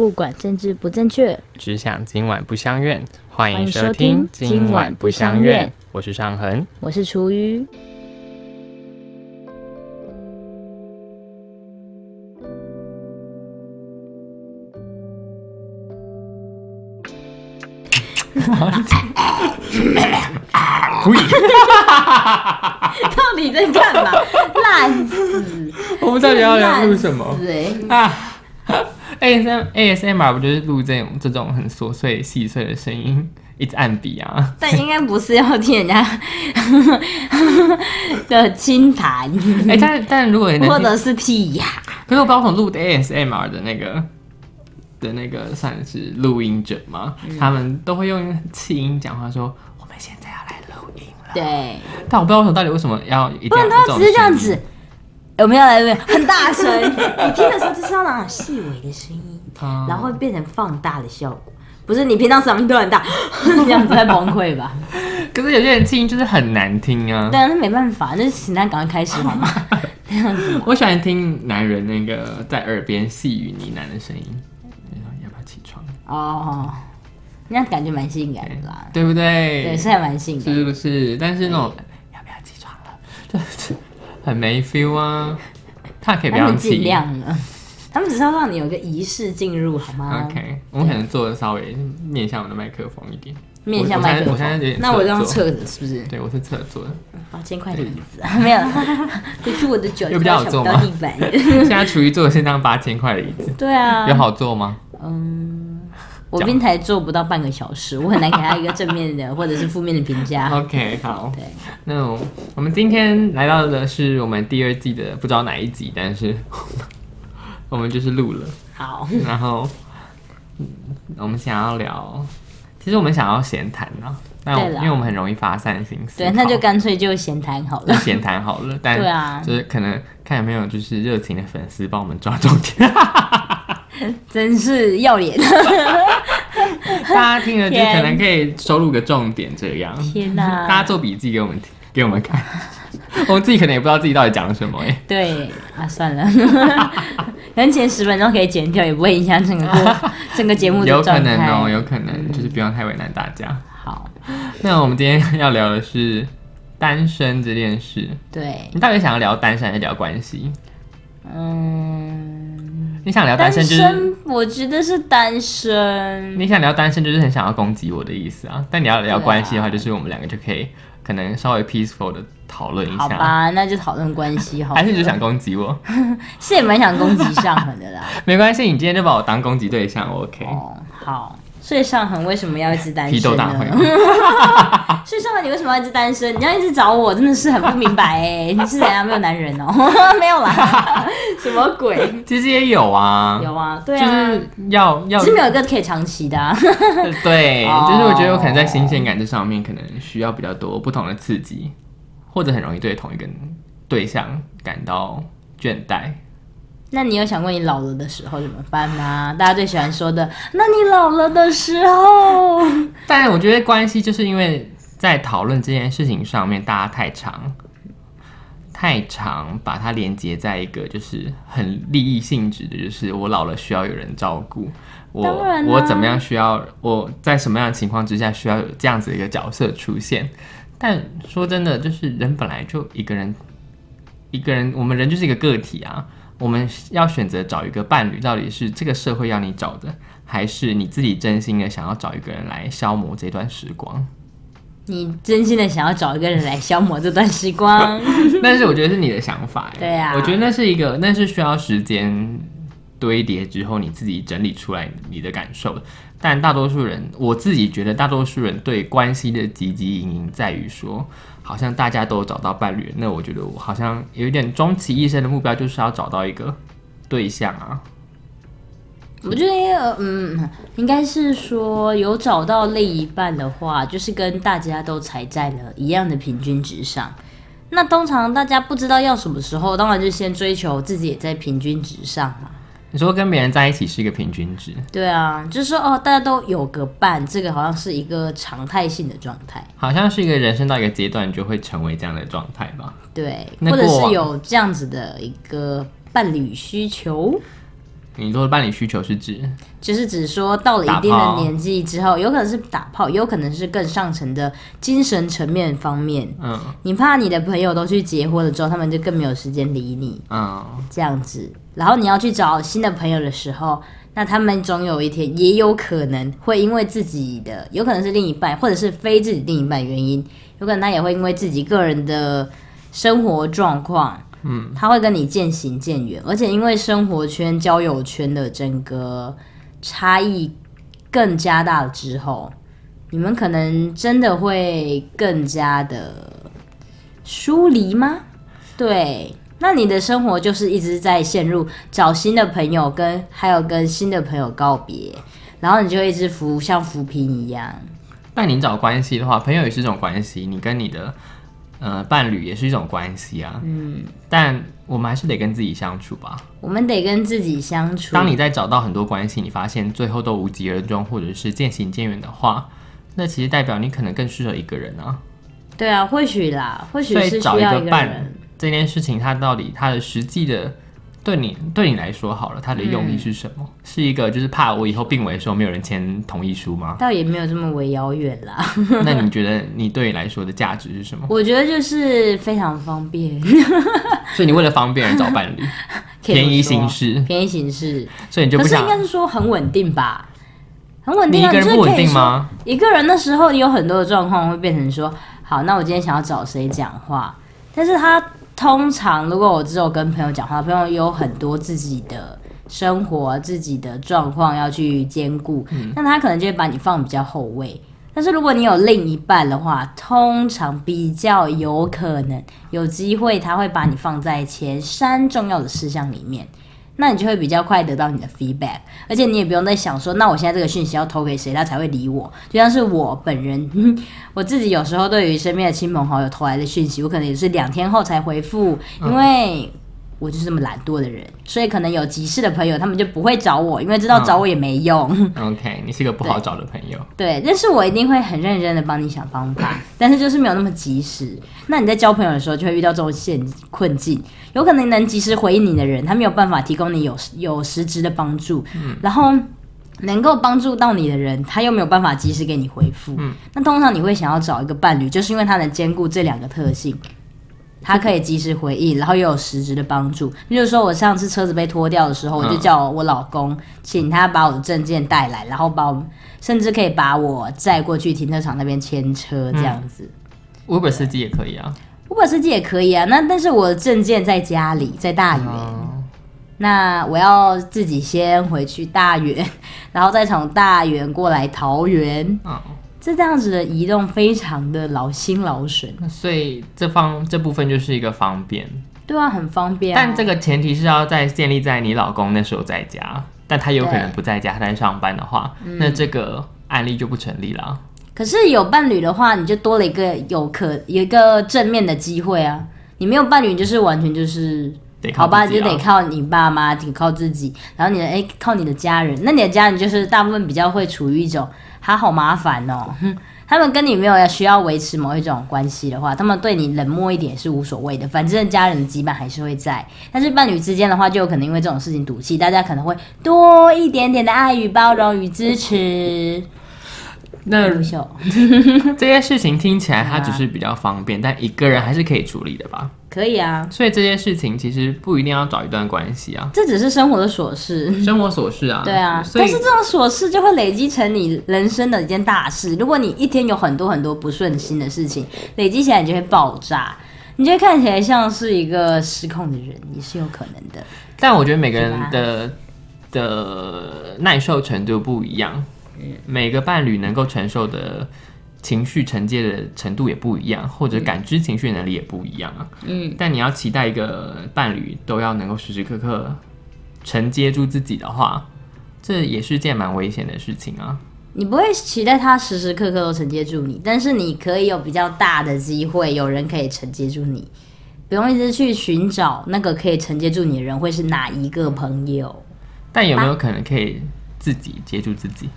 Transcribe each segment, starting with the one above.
不管政治不正确，只想今晚不相怨。欢迎收收听听今晚不相怨怨，我是尚恒。我是厨余。呸！到底在干嘛？烂死！我们到底要聊录什么欸啊？ASM ASMR 不就是录这种这种很琐碎细碎的声音，一直按笔啊？但应该不是要听人家 的轻谈，哎、但但如果或者是剔牙。可是我不知道从录的 ASMR 的那个的那个算是录音者嘛，嗯他们都会用气音讲话说，我们现在要来录音了。对，但我不知道为什么到底为什么要一定不要有然他只是这样子。我们要来录很大声，你听的时候就是要那种细微的声音，然后会变成放大的效果。不是你平常嗓音都很大，这样子在崩溃吧？可是有些人听音就是很难听啊。对啊，那没办法，那就请他赶快开始好吗？这样子，我喜欢听男人那个在耳边细语呢喃的声音，要不要起床？哦，那样感觉蛮性感的啦。对不对？对，是还蛮性感。是不是？但是那种要不要起床了，就 是很没 feel 啊。他可以不要气他们尽量了，他们只是要让你有个仪式进入，好吗 OK，我们可能做的稍微面向我的麦克风一点。面向麦克我现在我现在有点，风那我这样侧着是不是？对，我是侧坐的。八千块的椅子啊，没有，可是我的脚 有比较好坐吗地板。现在处于坐的是张八千块的椅子，对啊，有好坐吗？嗯，我冰台做不到半个小时，我很难给他一个正面的或者是负面的评价。OK，好。对，那我我们今天来到的是我们第二季的不知道哪一集，但是 我们就是录了，好，然后嗯我们想要聊，其实我们想要闲谈啊，但我因为我们很容易发散心思，对，那就干脆就闲谈好了。就闲谈好了，但 对啊。就是可能看有没有就是热情的粉丝帮我们抓重点，真是要脸！大家听了就可能可以收录个重点这样。天哪、大家做笔记给我们听给我们看，我们自己可能也不知道自己到底讲了什么哎、对啊，算了，可能前十分钟可以剪掉，也不会影响整个整个节目有可的状态。能哦，有可能就是不用太为难大家。好，那我们今天要聊的是单身这件事，对，你到底想要聊单身还是聊关系？嗯，你想聊单单身就是身，我觉得是单身。你想聊单身就是很想要攻击我的意思啊，但你要聊关系的话，就是我们两个就可以可能稍微 peaceful 的讨论一下，好吧，那就讨论关系好了。还是你就想攻击我？是也蛮想攻击上文的啦。没关系，你今天就把我当攻击对象，OK？哦，好。所以上恒为什么要一直单身呢？斗大会吗？所以上恒你为什么要一直单身？你要一直找我，真的是很不明白哎。你是怎样没有男人哦？没有啦，什么鬼？其实也有啊，有啊，对啊就啊，是要要只是没有一个可以长期的、啊。对，哦就是我觉得我可能在新鲜感这上面，可能需要比较多不同的刺激，或者很容易对同一个对象感到倦怠。那你有想过你老了的时候怎么办吗？大家最喜欢说的，那你老了的时候，但我觉得关系就是因为在讨论这件事情上面，大家太长。太长，把它连接在一个就是很利益性质的，就是我老了需要有人照顾，我我怎么样需要我在什么样的情况之下需要有这样子的一个角色出现。但说真的，就是人本来就一个人，一个人，我们人就是一个个体啊。我们要选择找一个伴侣，到底是这个社会要你找的，还是你自己真心的想要找一个人来消磨这段时光？你真心的想要找一个人来消磨这段时光。但是我觉得是你的想法，对啊我觉得那是一个，那是需要时间堆叠之后你自己整理出来你的感受的。但大多数人，我自己觉得大多数人对关系的汲汲营营在于说，好像大家都找到伴侣，那我觉得我好像有一点终其一生的目标就是要找到一个对象啊。我觉得，嗯，应该是说有找到另一半的话，就是跟大家都踩在了一样的平均值上。那通常大家不知道要什么时候，当然就先追求自己也在平均值上嘛。你说跟别人在一起是一个平均值，对啊，就是说哦，大家都有个伴，这个好像是一个常态性的状态。好像是一个人生到一个阶段，就会成为这样的状态吧。对，或者是有这样子的一个伴侣需求。你说的伴侣需求是指就是指说到了一定的年纪之后，有可能是打炮，有可能是更上层的精神层面方面。嗯你怕你的朋友都去结婚了之后，他们就更没有时间理你嗯这样子。然后你要去找新的朋友的时候，那他们总有一天也有可能会因为自己的，有可能是另一半，或者是非自己另一半原因，有可能他也会因为自己个人的生活状况，嗯，他会跟你渐行渐远，而且因为生活圈、交友圈的整个差异更加大了之后，你们可能真的会更加的疏离吗？对，那你的生活就是一直在陷入找新的朋友跟还有跟新的朋友告别，然后你就一直浮像浮萍一样。但你找关系的话，朋友也是一种关系，你跟你的呃伴侣也是一种关系啊。嗯，但我们还是得跟自己相处吧。我们得跟自己相处。当你在找到很多关系，你发现最后都无疾而终，或者是渐行渐远的话，那其实代表你可能更适合一个人啊。对啊，或许啦，或许是需要一个伴人。这件事情，它到底它的实际的对你对你来说好了，它的用意是什么？是一个就是怕我以后病危的时候没有人签同意书吗？倒也没有这么为遥远啦，那你觉得你对你来说的价值是什么？我觉得就是非常方便，所以你为了方便而找伴侣，便宜说行事，便宜行事。所以你就不想可是应该是说很稳定吧，很稳定啊。一个人不稳定吗？一个人的时候，你有很多的状况会变成说，好，那我今天想要找谁讲话，但是他通常如果我只有跟朋友讲话，朋友有很多自己的生活、自己的状况要去兼顾，那他可能就会把你放比较后位。但是如果你有另一半的话，通常比较有可能有机会，他会把你放在前三重要的事项里面。那你就会比较快得到你的 feedback，而且你也不用再想说，那我现在这个讯息要投给谁，他才会理我。就像是我本人，我自己有时候对于身边的亲朋好友投来的讯息，我可能也是两天后才回复，因为我就是这么懒惰的人，所以可能有急事的朋友，他们就不会找我，因为知道找我也没用。OK，你是个不好找的朋友。对，但是我一定会很认真的帮你想方法，但是就是没有那么及时。那你在交朋友的时候就会遇到这种陷困境，有可能能及时回应你的人，他没有办法提供你有 有实质的帮助，然后能够帮助到你的人，他又没有办法及时给你回复。那通常你会想要找一个伴侣，就是因为他能兼顾这两个特性。他可以及时回应，然后又有实质的帮助。例如说，我上次车子被拖掉的时候，我就叫我老公请他把我的证件带来，然后把我甚至可以把我载过去停车场那边牵车这样子。Uber 司机也可以啊。Uber 司机也可以啊，那但是我的证件在家里，在大园，哦那我要自己先回去大园，然后再从大园过来桃园，嗯，这这样子的移动非常的劳心劳神，那所以这方这部分就是一个方便，对啊，很方便、啊。但这个前提是要在建立在你老公那时候在家，但他有可能不在家，他在上班的话，那这个案例就不成立了。可是有伴侣的话，你就多了一个有可有一个正面的机会啊。你没有伴侣，你就是完全就是得靠好吧，就得靠你爸妈，得靠自己，然后你的哎、靠你的家人。那你的家人就是大部分比较会处于一种他好麻烦哦，哼他们跟你没有要需要维持某一种关系的话，他们对你冷漠一点是无所谓的，反正家人的羁绊还是会在。但是伴侣之间的话，就有可能因为这种事情赌气，大家可能会多一点点的爱与包容与支持。那优秀，这些事情听起来它只是比较方便，但一个人还是可以处理的吧？可以啊，所以这些事情其实不一定要找一段关系啊，这只是生活的琐事。生活琐事啊。对啊，但是这种琐事就会累积成你人生的一件大事。如果你一天有很多很多不顺心的事情，累积起来，你就会爆炸，你就会看起来像是一个失控的人，也是有可能的。但我觉得每个人的的耐受程度不一样，每个伴侣能够承受的情绪承接的程度也不一样，或者感知情绪能力也不一样啊。嗯，但你要期待一个伴侣都要能够时时刻刻承接住自己的话，这也是件蛮危险的事情啊。你不会期待他时时刻刻都承接住你，但是你可以有比较大的机会，有人可以承接住你。不用一直去寻找那个可以承接住你的人会是哪一个朋友。但有没有可能可以自己接住自己？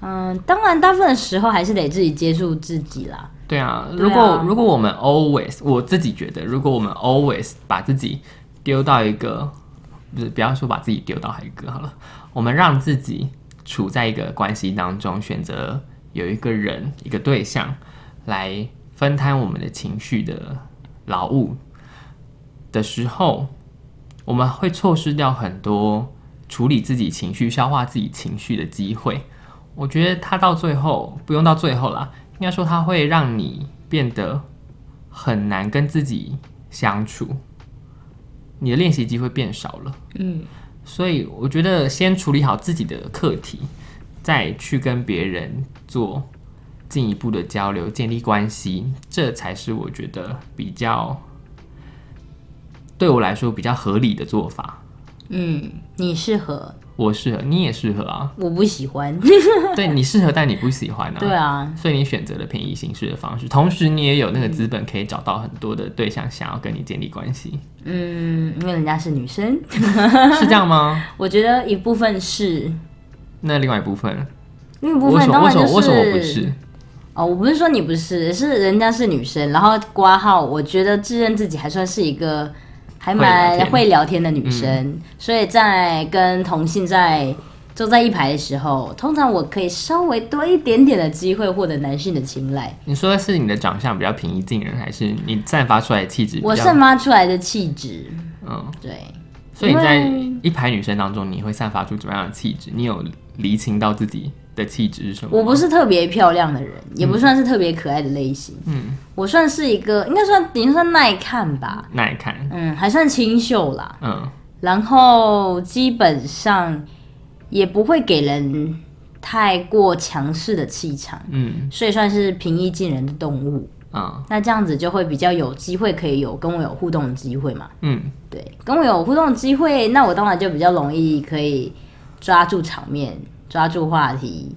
嗯，当然，大部分的时候还是得自己接触自己啦。对啊，如果如果我们 always，我自己觉得，如果我们 always 把自己丢到一个不是不要说把自己丢到海格好了，我们让自己处在一个关系当中，选择有一个人一个对象来分摊我们的情绪的劳务的时候，我们会错失掉很多处理自己情绪、消化自己情绪的机会。我觉得他到最后不用到最后啦，应该说他会让你变得很难跟自己相处，你的练习机会变少了。嗯，所以我觉得先处理好自己的课题，再去跟别人做进一步的交流、建立关系，这才是我觉得比较对我来说比较合理的做法。嗯，你适合，我适合，你也适合啊。我不喜欢。对你适合，但你不喜欢啊。对啊，所以你选择了便宜形式的方式，同时你也有那个资本可以找到很多的对象想要跟你建立关系，嗯，因为人家是女生，是这样吗？我觉得一部分是，那另外一部分，另一部分当然就为什么为什么我不是？哦，我不是说你不是，是人家是女生，然后挂号，我觉得自认自己还算是一个还蛮会聊天的女生，所以在跟同性在坐在一排的时候，通常我可以稍微多一点点的机会获得男性的青睐。你说的是你的长相比较平易近人，还是你散发出来的气质？我散发出来的气质，嗯，对，所以你在一排女生当中，你会散发出怎么样的气质？你有厘清到自己的气质是什么？我不是特别漂亮的人，也不算是特别可爱的类型，嗯，我算是一个应该算顶算耐看吧，耐看，嗯，还算清秀啦。嗯然后基本上也不会给人太过强势的气场，嗯所以算是平易近人的动物。嗯那这样子就会比较有机会可以有跟我有互动的机会嘛？嗯，对，跟我有互动的机会，那我当然就比较容易可以抓住场面，抓住话题，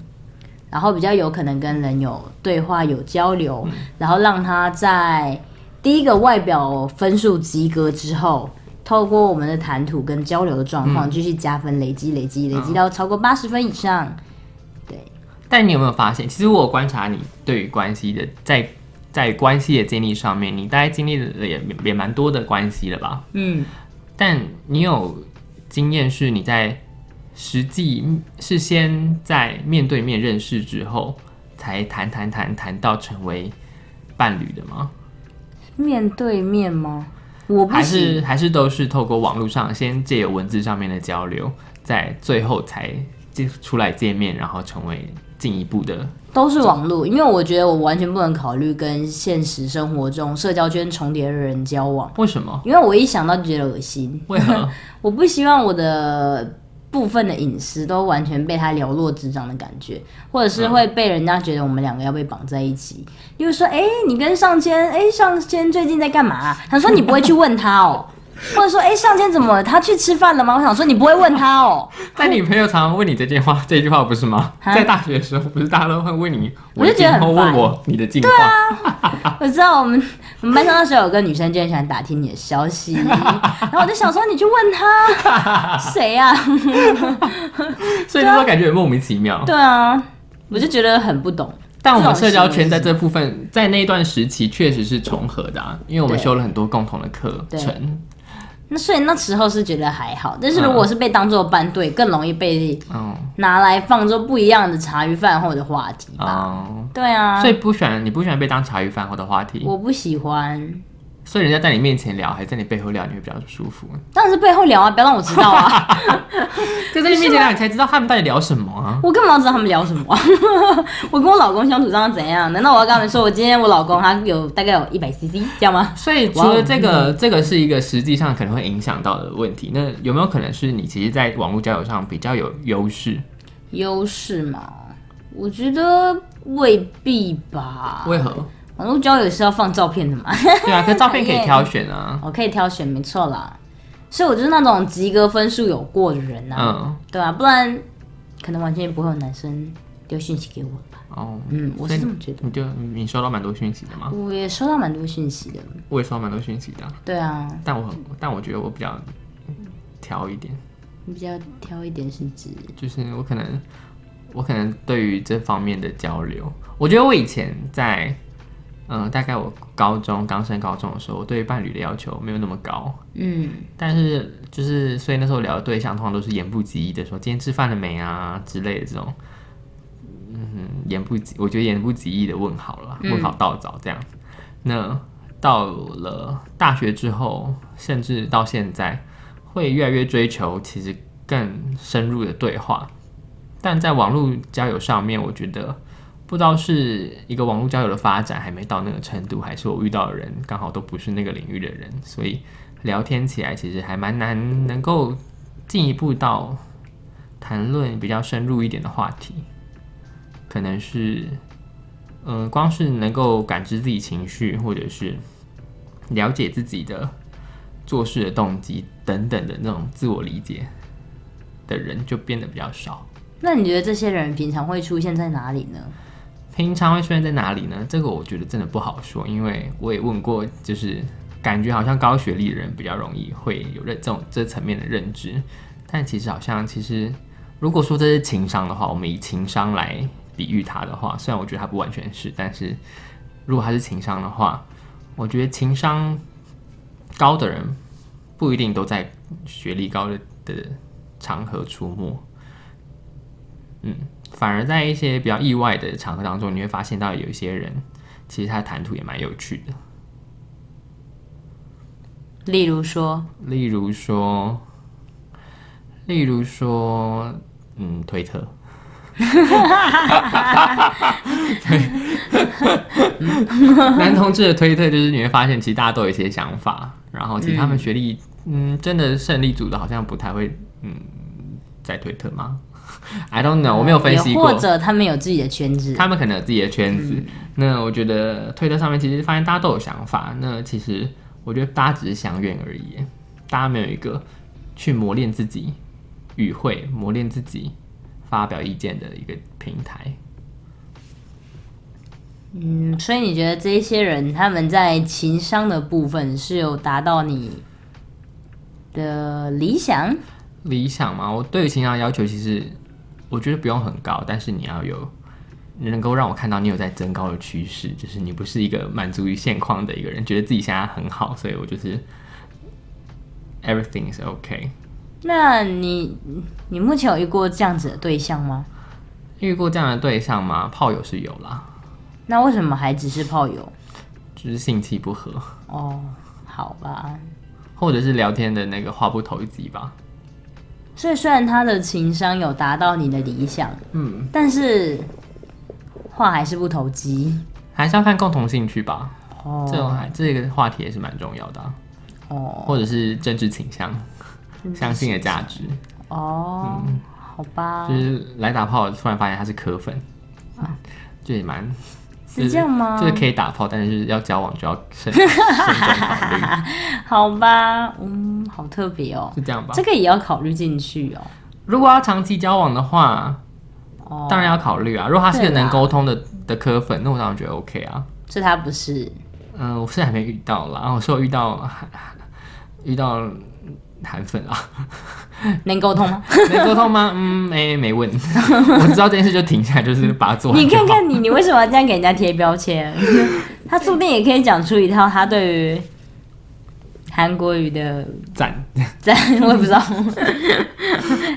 然后比较有可能跟人有对话、有交流，然后让他在第一个外表分数及格之后，透过我们的谈吐跟交流的状况，继续加分，累积、累积、累积到超过八十分以上。对，但你有没有发现，其实我观察你对于关系的在在关系的建立上面，你大概经历了也也蛮多的关系了吧？嗯，但你有经验是你在实际是先在面对面认识之后，才谈谈谈谈到成为伴侣的吗？面对面吗？我不还是还是都是透过网络上先借由文字上面的交流，在最后才接出来见面，然后成为进一步的都是网络，因为我觉得我完全不能考虑跟现实生活中社交圈重叠的人交往，为什么？因为我一想到就觉得恶心。为何？我不希望我的部分的隐私都完全被他了若指掌的感觉，或者是会被人家觉得我们两个要被绑在一起。例如说，哎、你跟上千，哎、上千最近在干嘛、他说你不会去问他哦。或者说，哎、上天怎么了？他去吃饭了吗？我想说，你不会问他哦。但女朋友常常问你这句话，这句话不是吗？在大学的时候，不是大家都会问你，我就觉得很烦问我你的近况。我知道我们我们班上那时候有个女生就很喜欢打听你的消息，然后我就想说，你去问他谁啊？所以那时候感觉很莫名其妙。对啊，我就觉得很不懂。但我们社交圈在这部分，在那一段时期确实是重合的、啊，因为我们修了很多共同的课程。那所以那时候是觉得还好，但是如果是被当做班队，更容易被嗯拿来放作不一样的茶余饭后的话题吧。哦，对啊，所以不喜欢你不喜欢被当茶余饭后的话题，我不喜欢，所以人家在你面前聊，还是在你背后聊，你会比较舒服。当然是背后聊啊，不要让我知道啊。就在你面前聊，你才知道他们到底聊什么啊。我干嘛要知道他们聊什么、啊？我跟我老公相处上怎样？难道我要跟他们说，我今天我老公他有大概有一百 CC 这样吗？所以除了这个，这个是一个实际上可能会影响到的问题。那有没有可能是你其实，在网络交友上比较有优势？优势嘛，我觉得未必吧。为何？网络交友是要放照片的嘛？对啊，可是照片可以挑选啊。我可以挑选，没错啦。所以我就是那种及格分数有过的人啊，嗯，对啊，不然可能完全不会有男生丢讯息给我吧。哦，嗯，我是这么觉得。你就你收到蛮多讯息的吗？我也收到蛮多讯息的，我也收到蛮多讯息的啊，对啊，但我很，但我觉得我比较挑一点，你比较挑一点是指，就是我可能，我可能对于这方面的交流，我觉得我以前在嗯、大概我高中刚升高中的时候，我对伴侣的要求没有那么高，嗯，但是就是所以那时候聊的对象通常都是言不及义的说今天吃饭了没啊之类的这种，嗯，言不及，我觉得言不及义的问好了，问好到早这样。那到了大学之后，甚至到现在，会越来越追求其实更深入的对话，但在网络交友上面，我觉得不知道是一个网络交友的发展还没到那个程度，还是我遇到的人刚好都不是那个领域的人，所以聊天起来其实还蛮难能够进一步到谈论比较深入一点的话题，可能是。嗯，光是能够感知自己情绪，或者是了解自己的做事的动机等等的那种自我理解的人，就变得比较少。那你觉得这些人平常会出现在哪里呢？平常会出现在哪里呢？这个我觉得真的不好说，因为我也问过，就是感觉好像高学历的人比较容易会有认这种这层面的认知，但其实好像其实如果说这是情商的话，我们以情商来比喻它的话，虽然我觉得它不完全是，但是如果它是情商的话，我觉得情商高的人不一定都在学历高的的场合出没，嗯，反而在一些比较意外的场合当中，你会发现到有一些人其实他的谈吐也蛮有趣的，例如说，例如说，例如说，嗯，推特。男同志的推特就是你会发现，其实大家都有一些想法，然后其实他们学历，嗯，真的胜利组的好像不太会，嗯，在推特吗？I don't know，我没有分析过或。者他们有自己的圈子，他们可能有自己的圈子。那我觉得推特上面其实发现大家都有想法，那其实我觉得大家只是相怨而已，大家没有一个去磨练自己语汇、磨练自己发表意见的一个平台。嗯，所以你觉得这一些人他们在情商的部分是有达到你的理想？理想嘛，我对于情商要求其实我觉得不用很高，但是你要有能够让我看到你有在增高的趋势，就是你不是一个满足于现况的一个人，觉得自己现在很好，所以我就是 everything is okay。那你你目前有遇过这样子的对象吗？遇过这样的对象吗？炮友是有啦，那为什么还只是炮友？就是性气不合，哦，好吧。或者是聊天的那个话不投机吧。所以虽然他的情商有达到你的理想，嗯，但是话还是不投机。还是要看共同兴趣吧。哦。这种还这个话题也是蛮重要的啊、哦。或者是政治倾向、相信的价值。哦，好吧。就，是来打炮，突然发现他是科粉，啊。就也蛮是这样吗？就是可以打炮，但是要交往就要慎慎重考虑，好吧，嗯，好特别哦，是这样吧这？个也要考虑进去哦。如果要长期交往的话，哦，当然要考虑啊。如果他是个对啦能沟通的的科粉，那我当然觉得 OK 啊。这他不是，嗯、我是还没遇到啦，我是有遇到 遇到韩粉啊，能沟通吗？能沟通吗？嗯，没没问，我知道这件事就停下来，就是把它做完你。看看你，你为什么要这样给人家贴标签？他说不定也可以讲出一套他对于韩国语的赞赞，我也不知道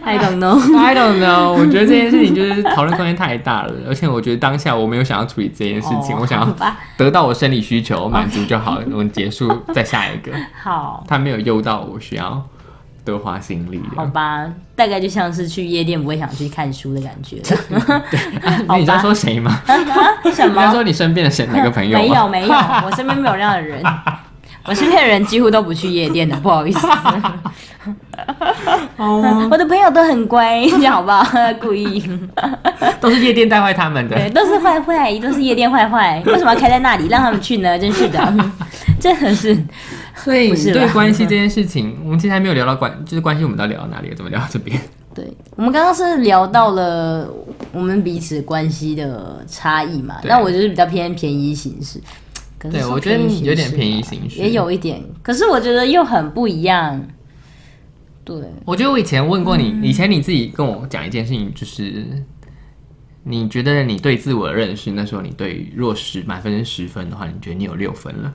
，I don't know。，I don't know，我觉得这件事情就是讨论空间太大了，而且我觉得当下我没有想要处理这件事情，哦我想要，得到我生理需求满足就好了，我们结束再下一个。好，他没有诱到我需要多花心力。好吧，大概就像是去夜店不会想去看书的感觉。啊你在说谁吗？什你在？说你身边的谁哪个朋友？没有没有，我身边没有这样的人。我身边的人几乎都不去夜店的，不好意思。哦，我的朋友都很乖，这样好不好？故意，都是夜店带坏他们的。对，都是坏坏，都是夜店坏坏。为什么要开在那里让他们去呢？真是的，真的是。所以对关系这件事情，我们其实还没有聊到关，就是关系我们到底聊到哪里了？怎么聊到这边？对，我们刚刚是聊到了我们彼此关系的差异嘛，那我就是比较偏便宜形式。可是对我觉得有点嘛便宜形式也有一点，可是我觉得又很不一样。对，我觉得我以前问过你，以前你自己跟我讲一件事情，就是你觉得你对自我的认识，那时候你对于若十满分是十分的话，你觉得你有六分了。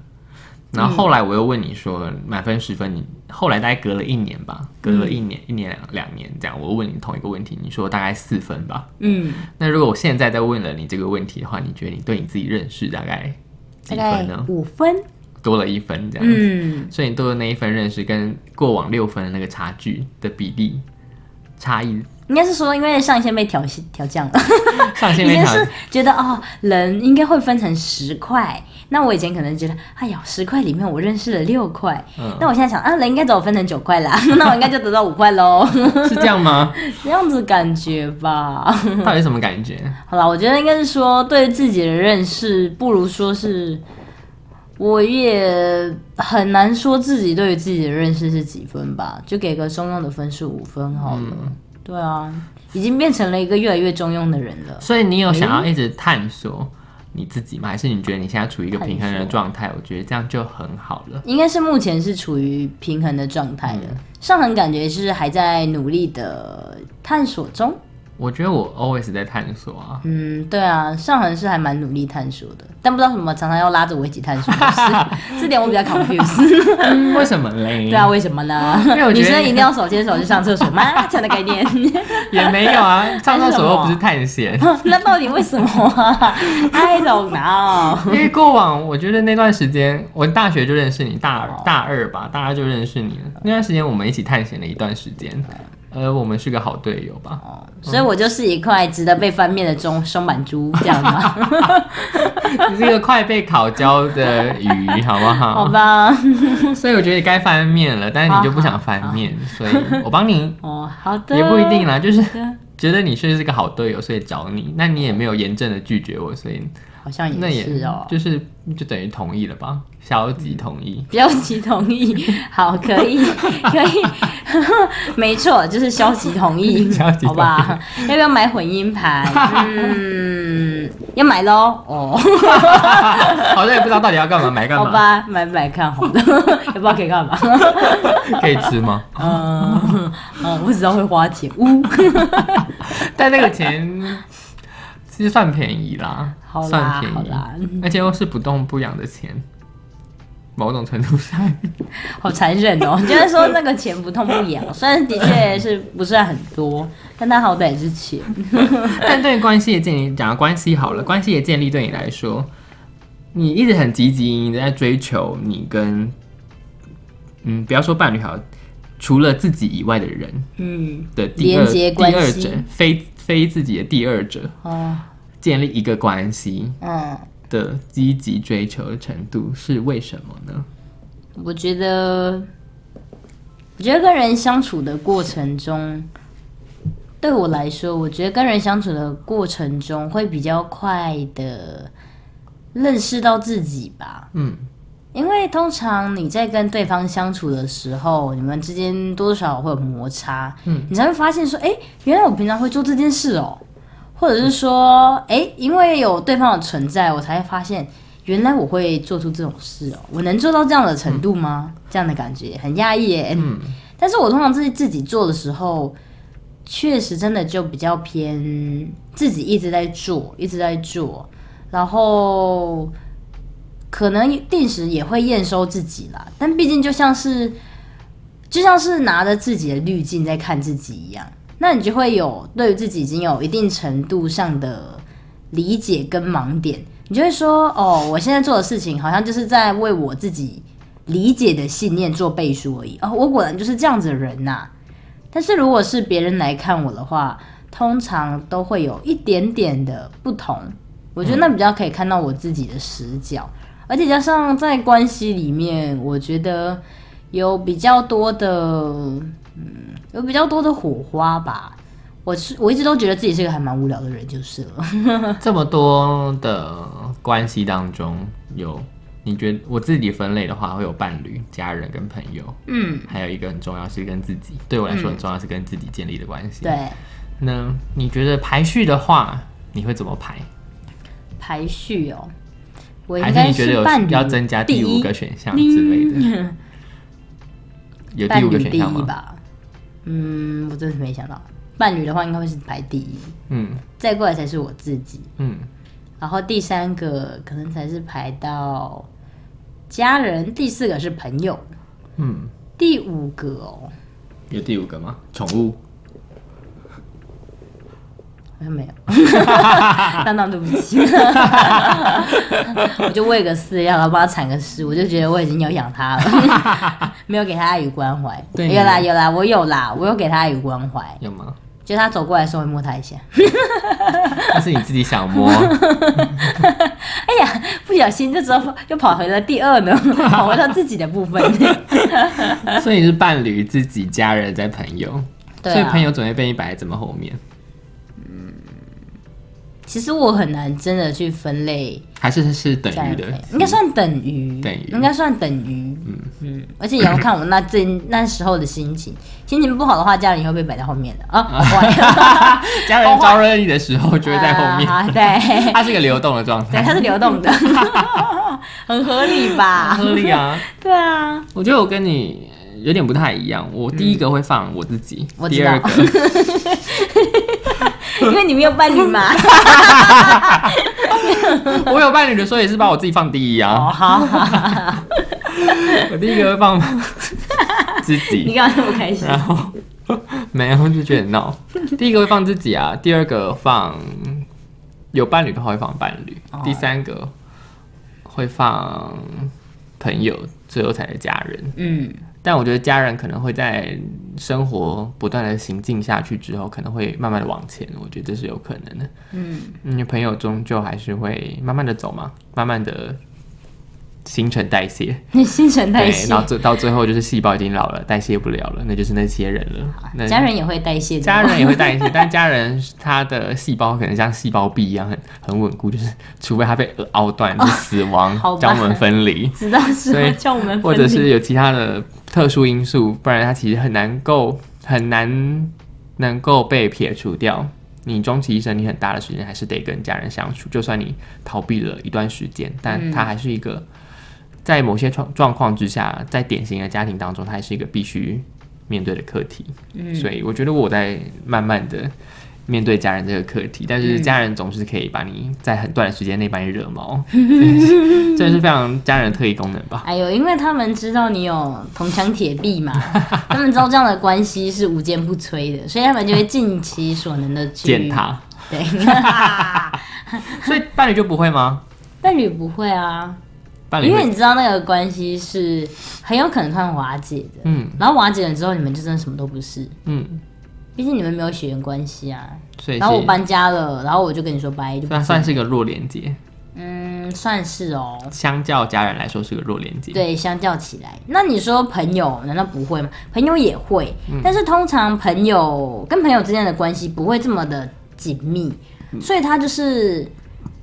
然后后来我又问你说，满分十分，你后来大概隔了一年吧，隔了一年、一年两两年这样，我问你同一个问题，你说大概四分吧。嗯，那如果我现在再问了你这个问题的话，你觉得你对你自己认识大概几分呢？五分。多了一分这样子，嗯，所以你多的那一分认识跟过往六分的那个差距的比例差异，应该是说，因为上限被调调降了。上限没 调以前是觉得哦，人应该会分成十块。那我以前可能觉得，哎呀，十块里面我认识了六块。嗯那我现在想，啊，人应该只有分成九块啦，那我应该就得到五块喽，是这样吗？这样子感觉吧。到底什么感觉？好啦，我觉得应该是说对自己的认识，不如说是，我也很难说自己对于自己的认识是几分吧，就给个中庸的分数五分好了。对啊，已经变成了一个越来越中庸的人了。所以你有想要一直探索你自己吗？还是你觉得你现在处于一个平衡的状态？我觉得这样就很好了。应该是目前是处于平衡的状态了，上恒感觉是还在努力的探索中。我觉得我 always 在探索啊，嗯，对啊，上恒是还蛮努力探索的，但不知道什么常常要拉着我一起探索 是，这点我比较 confused。为什么嘞？对啊，为什么呢女生一定要手牵手去上厕所吗？这样的概念？也没有啊，上厕所又不是探险。那到底为什么啊？I don't know。因为过往我觉得那段时间，我大学就认识你，大二大二吧，大二就认识你了。那段时间我们一起探险了一段时间，呃，我们是个好队友吧？哦，所以我就是一块值得被翻面的中松板猪，这样吗？你是一个快被烤焦的鱼，好不好？好吧。所以我觉得你该翻面了，但是你就不想翻面，所以我帮你哦，好的。也不一定啦，就是觉得你确实是个好队友，所以找你。那你也没有严正的拒绝我，所以好像也是哦。就是就等于同意了吧？消极同意。消极同意，好，可以，可以，没错，就是消极同意，消极同意好吧？要不要买混音盘？嗯，要买喽。哦，好像也不知道到底要干嘛，买干嘛？好吧，买买看好的，也不知道可以干嘛。可以吃吗？嗯嗯，我只知道会花钱，呜，但那个钱其实算便宜啦，好啦算便宜而且又是不动不痒的钱，某种程度上，好残忍哦。就是说那个钱不痛不痒，虽然的确是不是很多，但它好歹也是钱。但对关系的建立，讲到关系好了，关系的建立对你来说，你一直很积极你在追求你跟，嗯，不要说伴侣好，除了自己以外的人嗯，的第二第二者，非非自己的第二者，哦，建立一个关系嗯。的积极追求的程度是为什么呢？我觉得，我觉得跟人相处的过程中，对我来说，我觉得跟人相处的过程中会比较快的认识到自己吧。嗯，因为通常你在跟对方相处的时候，你们之间多多少少会有摩擦，嗯，你才会发现说，哎、原来我平常会做这件事哦，或者是说，哎、因为有对方的存在，我才会发现，原来我会做出这种事哦，我能做到这样的程度吗？这样的感觉很压抑耶。嗯，但是我通常自己自己做的时候，确实真的就比较偏自己一直在做，一直在做，然后可能定时也会验收自己啦。但毕竟就像是就像是拿着自己的滤镜在看自己一样，那你就会有对于自己已经有一定程度上的理解跟盲点，你就会说哦，我现在做的事情好像就是在为我自己理解的信念做背书而已。哦，我果然就是这样子的人呐、但是如果是别人来看我的话，通常都会有一点点的不同。我觉得那比较可以看到我自己的视角，而且加上在关系里面，我觉得有比较多的，嗯，有比较多的火花吧。我是我一直都觉得自己是个还蛮无聊的人，就是了。这么多的关系当中，有你觉得我自己分类的话，会有伴侣、家人跟朋友，嗯，还有一个很重要是跟自己，对我来说很重要是跟自己建立的关系。，对，那你觉得排序的话，你会怎么排？排序哦，我还应该是你觉得有要增加第五一个选项之类的？有第五个选项吗？吧？嗯，我真是没想到。伴侣的话应该会是排第一，嗯再过来才是我自己，嗯，然后第三个可能才是排到家人，第四个是朋友，嗯，第五个哦，有第五个吗？宠物。没有，当当对不起，我就喂个饲料，然后帮它产个屎，我就觉得我已经有养它了，没有给它爱与关怀。对有啦有。啦，我有啦，我有给它爱与关怀，有吗？就它走过来的时候会摸它一下。那是你自己想摸，哎呀，不小心这时候又跑回了第二呢，跑回到自己的部分。所以你是伴侣、自己、家人在朋友，所以朋友总会被你摆在这么后面，其实我很难真的去分类还是是等家于的？应该算等于，等于。应该算等于，嗯。嗯，而且也要看我那这那时候的心情，心情不好的话，家人也会被摆在后面的？啊，家人招惹你的时候就会在后面，啊对。它是一个流动的状对，态，它是流动的，很合理吧？合理啊。对啊，我觉得我跟你有点不太一样，我第一个会放我自己，我第二个因为你没有伴侣嘛。我有伴侣的时候也是把我自己放第一哦，啊，好好好，我第一个会放 自己。你己，刚刚那么开心，然后 没有就觉得很闹。第一个会放自己啊，第二个放有伴侣的话会放伴侣，哦。第三个会放朋友，最后才是家人。嗯，但我觉得家人可能会在生活不断的行进下去之后，可能会慢慢的往前，我觉得这是有可能的。嗯，因为朋友终究还是会慢慢的走嘛，慢慢的新陈代谢，新陈代，谢然，后最到最后就是细胞已经老了，代谢不了了，那就是那些人了。那家人也会代谢，家人也会代谢，但家人他的细胞可能像细胞壁一样很很稳固，就是除非他被凹断，就死亡 将我们分离。知道是所以叫我们或者是有其他的特殊因素，不然他其实很难够很难能够被撇除掉。你终其一生，你很大的时间还是得跟家人相处，就算你逃避了一段时间，但他还是一个在某些状状况之下，在典型的家庭当中，它还是一个必须面对的课题。嗯所以我觉得我在慢慢的面对家人这个课题，但嗯是家人总是可以把你在很短的时间内把你惹毛，这是非常家人的特异功能吧。哎呦，因为他们知道你有铜墙铁壁嘛，他们知道这样的关系是无坚不摧的，所以他们就会尽其所能的去践。踏，对，所以伴侣就不会吗？伴侣不会啊，伴侣因为你知道那个关系是很有可能突然瓦解的，嗯然后瓦解了之后，你们就真的什么都不是，嗯，毕竟你们没有血缘关系啊。所以然后我搬家了，然后我就跟你说拜，就不算算是一个弱连接，嗯，算是哦。相较家人来说是个弱连接。对，相较起来，那你说朋友难道不会吗？朋友也会，嗯但是通常朋友跟朋友之间的关系不会这么的紧密，嗯所以他就是，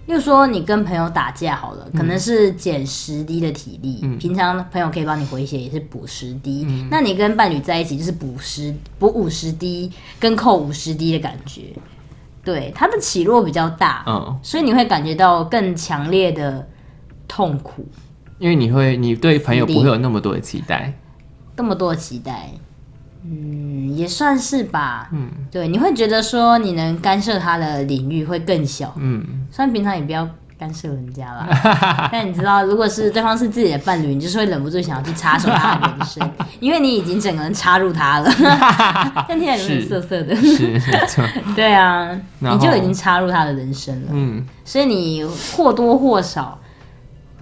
例如说你跟朋友打架好嗯。了，可能是减十滴的体力，平常朋友可以帮你回血，也是补十滴，嗯。那你跟伴侣在一起就是补十补五十滴跟扣五十滴的感觉，对，它的起落比较大，嗯，所以你会感觉到更强烈的痛苦。因为你会，你对朋友不会有那么多的期待。那么多的期待，嗯，也算是吧。嗯，对，你会觉得说你能干涉他的领域会更小，嗯，虽然平常也不要干涉人家啦。但你知道，如果是对方是自己的伴侣，你就是会忍不住想要去插手他的人生，因为你已经整个人插入他了。但听起来有点是涩涩的。是。对啊，你就已经插入他的人生了，嗯，所以你或多或少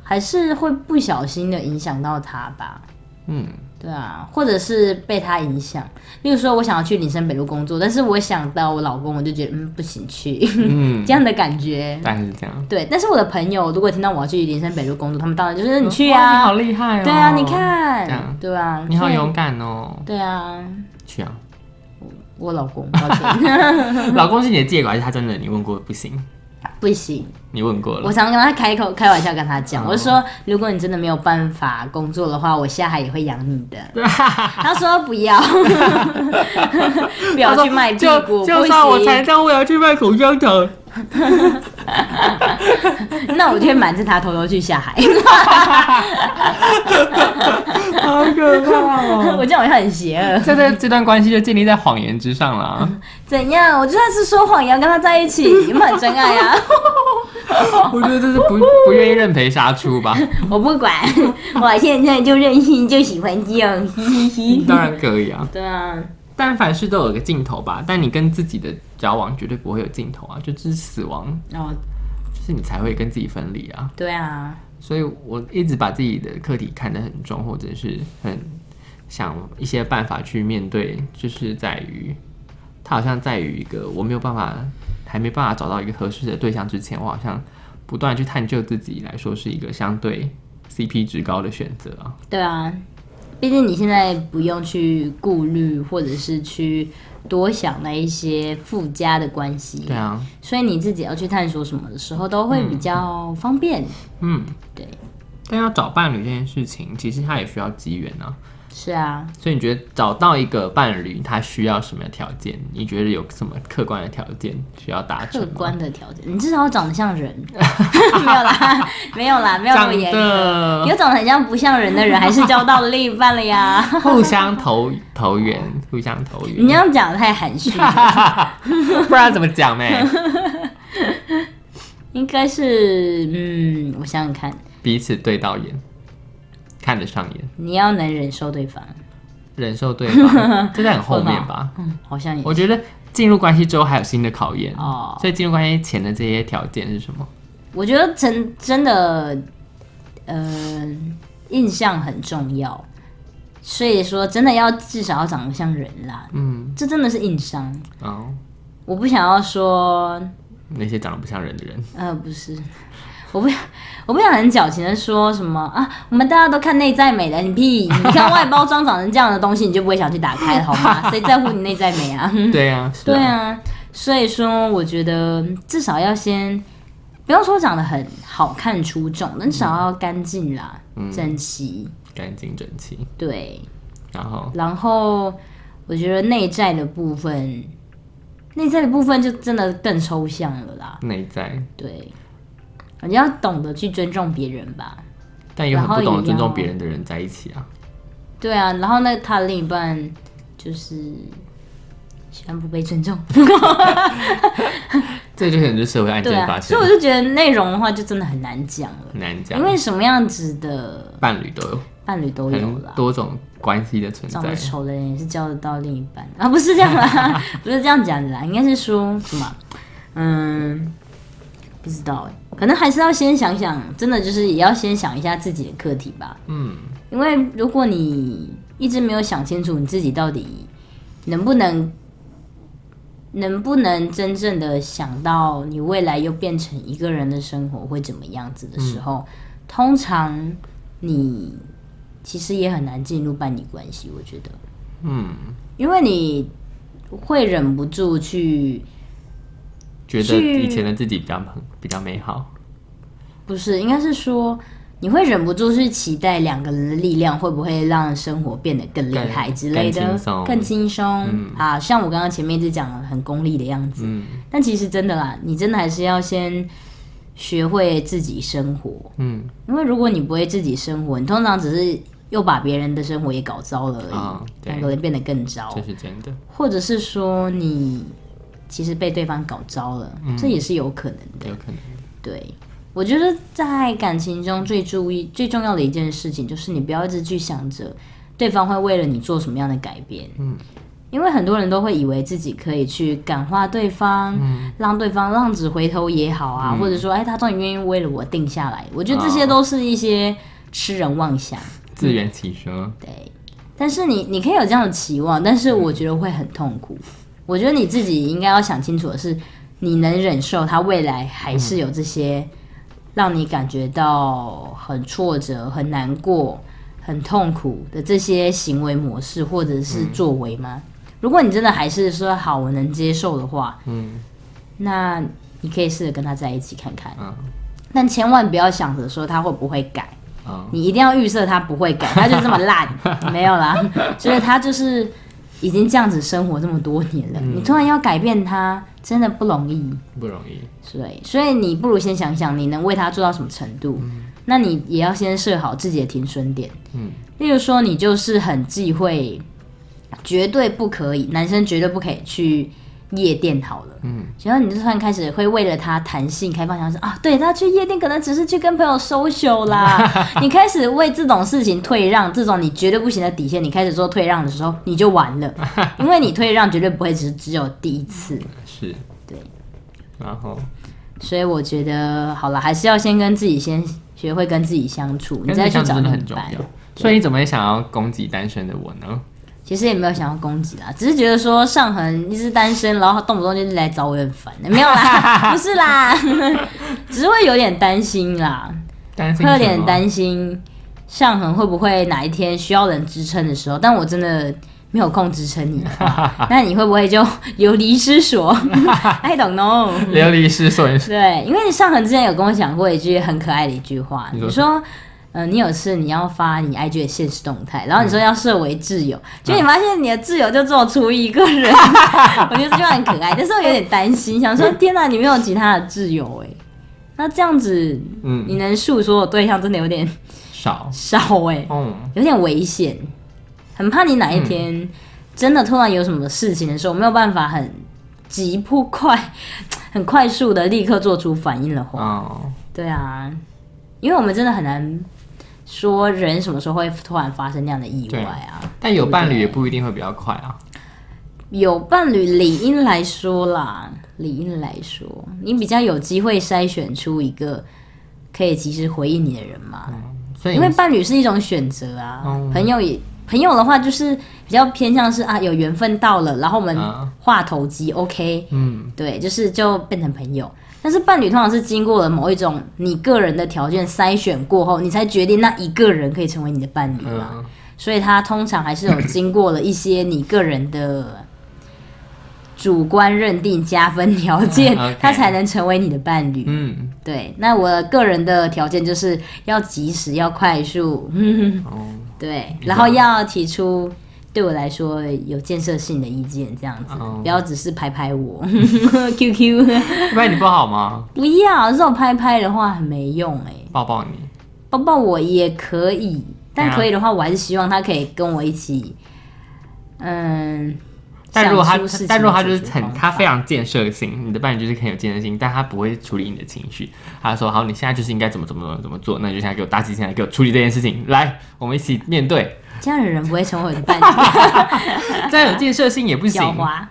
还是会不小心的影响到他吧。嗯，对啊，或者是被他影响。例如说，我想要去林森北路工作，但是我想到我老公，我就觉得嗯不行去，嗯，这样的感觉。大概是这样。对，但是我的朋友如果听到我要去林森北路工作，他们当然就是你去啊你啊好，厉害哦。对啊，你这看样，对啊，你好勇敢哦。对啊，去啊，我老公，抱歉，老公是你的借口还是他真的你问过不行？不行。你问过了我。常跟他开口开玩笑跟他讲，哦我就说如果你真的没有办法工作的话，我下海也会养你的。他说不要，不要去卖屁就股，就。算我残障，我也要去卖口香糖。那我就会瞒着他偷偷去下海。好可怕哦！我这样好像很邪恶。这这这段关系就建立在谎言之上了啊。怎样？我就算是说谎也要跟他在一起，有没有很真爱啊？我觉得这是不不愿意认赔杀出吧？我不管，我现在就任性，就喜欢这样，嘻嘻嘻。当然可以啊，对啊，但凡事都有个尽头吧。但你跟自己的交往绝对不会有尽头啊，就只是死亡，哦，就是你才会跟自己分离啊。对啊，所以我一直把自己的课题看得很重，或者是很想一些办法去面对，就是在于它好像在于一个我没有办法，还没办法找到一个合适的对象之前，我好像不断去探究自己来说是一个相对 CP 值高的选择啊。对啊，毕竟你现在不用去顾虑，或者是去多想那一些附加的关系，对啊，所以你自己要去探索什么的时候，都会比较方便。嗯，对，但要找伴侣这件事情，其实它也需要机缘啊。是啊，所以你觉得找到一个伴侣，他需要什么条件？你觉得有什么客观的条件需要达成客？观的条件，你至少要长得像人。没有啦，没有啦，没有那么严格。有长得很像不像人的人，还是交到了另一半了呀。互相投投缘，互相投缘。你这样讲得太含蓄了，不然怎么讲呢？应该是嗯，我想想看，彼此对到眼，看得上眼，你要能忍受对方。忍受对方，这在很后面吧？嗯，好像也我觉得进入关系之后还有新的考验哦所以进入关系前的这些条件是什么？我觉得真真的，呃，印象很重要。所以说，真的要至少要长得像人啦，嗯，这真的是硬伤。哦，我不想要说，那些长得不像人的人，呃，不是，我不想，我不想很矫情的说什么啊，我们大家都看内在美的，你屁，你看外包装长成这样的东西，你就不会想去打开了，好吗？谁在乎你内在美啊？对啊，是对，啊，所以说我觉得至少要先，不要说长得很好看出众，但至少要干净啦，整齐。干净整齐，对，然后然后我觉得内在的部分，内在的部分就真的更抽象了啦。内在，对，你要懂得去尊重别人吧。但有很不懂得尊重别人的人在一起啊。对啊，然后那他的另一半就是喜欢不被尊重。这就可能是社会案件发生所以我，就觉得内容的话就真的很难讲了，很难讲因，为什么样子的伴侣都有伴侣都有。多种关系的存在长得。丑的人也是交得到另一半啊，不是这样啦，不是这样讲的啦，应该是说什么？嗯，不知道哎，可能还是要先想想，真的就是也要先想一下自己的课题吧。嗯，因为如果你一直没有想清楚你自己到底能不能，能不能真正的想到你未来又变成一个人的生活会怎么样子的时候，通常你其实也很难进入伴侣关系。我觉得，嗯，因为你会忍不住去，觉得以前的自己比较比较美好。不是，应该是说。你会忍不住去期待两个人的力量会不会让生活变得更厉害之类的，更轻松。啊，像我刚刚前面一直讲的很功利的样子，嗯。但其实真的啦，你真的还是要先学会自己生活，嗯。因为如果你不会自己生活，你通常只是又把别人的生活也搞糟了而已，两个人变得更糟，这是真的，或者是说你其实被对方搞糟了，这也是有可能的。有可能。对，我觉得在感情中最注意、最重要的一件事情，就是你不要一直去想着对方会为了你做什么样的改变。嗯，因为很多人都会以为自己可以去感化对方，让对方浪子回头也好啊，或者说，哎，他终于愿意为了我定下来。我觉得这些都是一些痴人妄想。自圆其说，对，但是你你可以有这样的期望，但是我觉得会很痛苦。我觉得你自己应该要想清楚的是，你能忍受他未来还是有这些让你感觉到很挫折、很难过、很痛苦的这些行为模式或者是作为吗？如果你真的还是说好我能接受的话，嗯。那你可以试着跟他在一起看看，嗯。但千万不要想着说他会不会改。嗯。你一定要预设他不会改，他就这么烂，没有啦，就是他就是已经这样子生活这么多年了，你突然要改变他，真的不容易。不容易。对，所以你不如先想想你能为他做到什么程度，那你也要先设好自己的停损点。嗯，例如说，你就是很忌讳，绝对不可以，男生绝对不可以去夜店好了。嗯，然后你就突然开始会为了他弹性开放，想说啊，对他去夜店可能只是去跟朋友 social 啦。你开始为这种事情退让，这种你绝对不行的底线，你开始做退让的时候，你就完了，因为你退让绝对不会只只有第一次。是，对。然后所以我觉得好了，还是要先跟自己先学会跟自己相处，你再去找自己相处真的另一半很重要。。所以你怎么会想要攻击单身的我呢？其实也没有想要攻击啦，只是觉得说上恒一直单身，然后动不动就是来找我，很烦。没有啦，不是啦，只是会有点担心啦，担心会有点担心上恒会不会哪一天需要人支撑的时候，但我真的没有空支撑你的话，那你会不会就流离失所？I don't know。流离失所。对，因为你上恒之前有跟我讲过一句很可爱的一句话，你说你说。呃，你有事你要发你 IG 的现实动态，然后你说要设为挚友，结果你发现你的挚友就只有出一个人，我觉得这句话很可爱，但是我有点担心，想说天哪，你没有其他的挚友哎，那这样子嗯，你能诉说的对象真的有点少。少哎，嗯，有点危险，很怕你哪一天真的突然有什么事情的时候，没有办法很急迫快、很快速的立刻做出反应的话，哦，对啊，因为我们真的很难说人什么时候会突然发生那样的意外啊。但有伴侣也不一定会比较快啊。有伴侣，理应来说啦，理应来说，你比较有机会筛选出一个可以及时回应你的人嘛。所以因为伴侣是一种选择啊，哦朋友也朋友的话就是比较偏向是啊有缘分到了，然后我们啊话投机、OK，嗯，对，就是就变成朋友。但是伴侣通常是经过了某一种你个人的条件筛选过后，你才决定那一个人可以成为你的伴侣嘛。嗯，所以他通常还是有经过了一些你个人的主观认定加分条件 他才能成为你的伴侣。嗯，对，那我个人的条件就是要及时、要快速，哦，对，然后要提出对我来说有建设性的意见，这样子，哦不要只是拍拍我，QQ，不然你不好吗？不要这种拍拍的话很没用哎、抱抱你，抱抱我也可以，但可以的话，我还是希望他可以跟我一起，嗯。但如果他但如果他就是很他非常建设性，你的伴侣就是很有建设性，但他不会处理你的情绪。他说好，你现在就是应该怎么怎么怎么怎么做，那你就现在给我打起精来给我处理这件事情，来，我们一起面对。这样的人不会成为我的伴侣，这样有建设性也不行，狡猾。